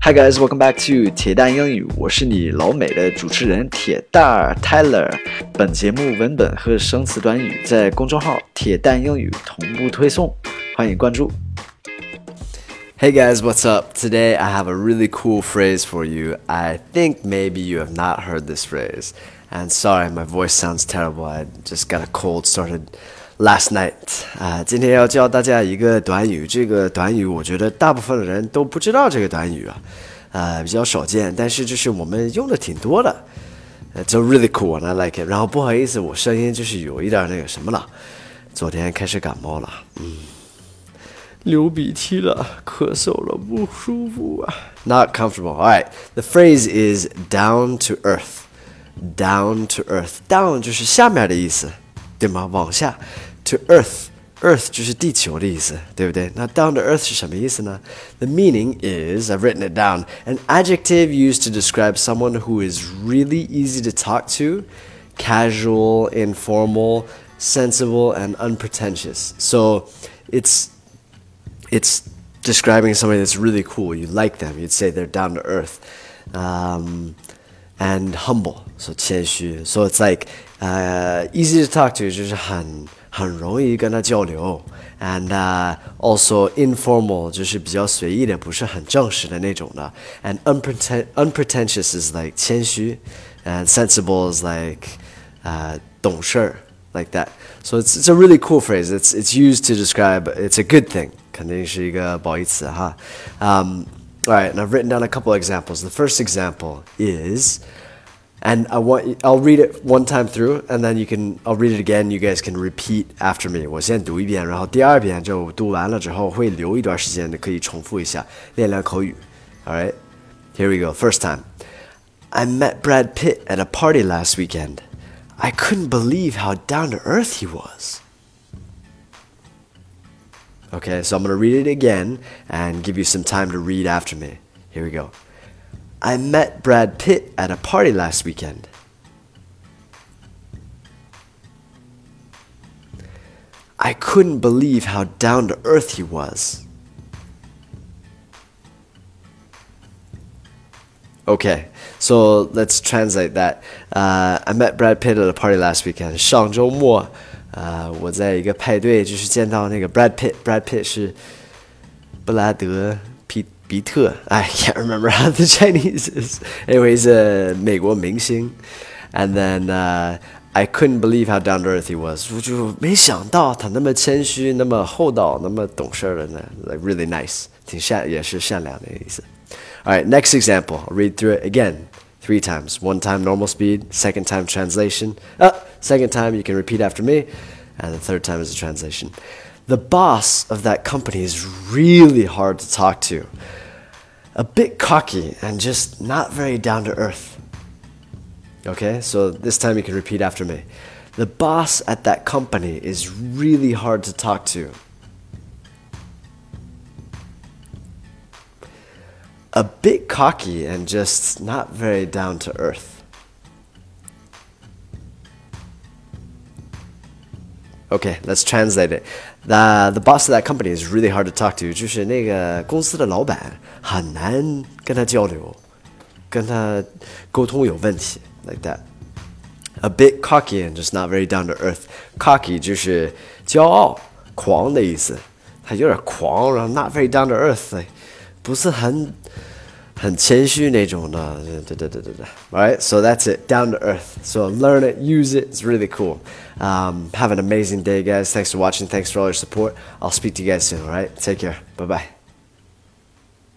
Hi guys, welcome back to 铁蛋英语，我是你老美的主持人铁蛋儿 Tyler。本节目文本和生词短语在公众号“铁蛋英语”同步推送，欢迎关注。Hey guys, what's up? Today I have a really cool phrase for you. I think maybe you have not heard this phrase. And sorry, my voice sounds terrible. I just got a cold started last night 啊，今天要教大家一个短语。这个短语我觉得大部分的人都不知道这个短语啊，呃，比较少见，但是就是我们用的挺多的。It's really cool I like it。然后不好意思，我声音就是有一点那个什么了，昨天开始感冒了，嗯，流鼻涕了，咳嗽了，不舒服啊。Not comfortable. All right. The phrase is down to earth. Down to earth. Down 就是下面的意思，对吗？往下。to earth。Earth 就是地球的意思，对不对？那 down to earth 是什么意思呢？The meaning is I've written it down an adjective used to describe someone who is really easy to talk to, casual, informal, sensible, and unpretentious. So it's it's describing somebody that's really cool. You like them. You'd say they're down to earth. Um, and humble, so 谦虚. So it's like uh, easy to talk to 就是很 很容易跟他交流，and、uh, also informal 就是比较随意的，不是很正式的那种的，and unpreten unpretentious is like 谦虚，and sensible is like 呃、uh, 懂事 like that. So it's it's a really cool phrase. It's it's used to describe it's a good thing. 肯定是一个褒义词哈。Um, all right, and I've written down a couple examples. The first example is and I want I'll read it one time through, and then you can I'll read it again. You guys can repeat after me. 我先读一遍，然后第二遍就读完了之后会留一段时间的，可以重复一下，练练口语。All right, here we go. First time. I met Brad Pitt at a party last weekend. I couldn't believe how down to earth he was. Okay, so I'm going to read it again and give you some time to read after me. Here we go. I met Brad Pitt at a party last weekend. I couldn't believe how down to earth he was. Okay, so let's translate that. Uh, I met Brad Pitt at a party last weekend. 上周末，呃，我在一个派对，就是见到那个 Brad Pitt。Brad Pitt 是布拉德 Bitur. I can't remember how the Chinese is. Anyways, uh, 美国明星. And then uh, I couldn't believe how down to earth he was. 我就没想到他那么谦虚，那么厚道，那么懂事的呢。Like really nice，挺善，也是善良的意思。All right, next example. I'll read through it again three times. One time normal speed, second time translation. Uh, second time you can repeat after me, and the third time is a translation. The boss of that company is really hard to talk to a bit cocky and just not very down to earth. Okay, so this time you can repeat after me. The boss at that company is really hard to talk to. A bit cocky and just not very down to earth. Okay, let's translate it. The the boss of that company is really hard to talk to，就是那个公司的老板很难跟他交流，跟他沟通有问题，like that。A bit cocky and just not very down to earth. Cocky 就是骄傲、狂的意思，他有点狂，然后 not very down to earth，不是很。 很谦虚那种的，对对对对对。All right, so that's it, down to earth. So learn it, use it. It's really cool. Um, have an amazing day, guys. Thanks for watching. Thanks for all your support. I'll speak to you guys soon. All right, take care. Bye bye.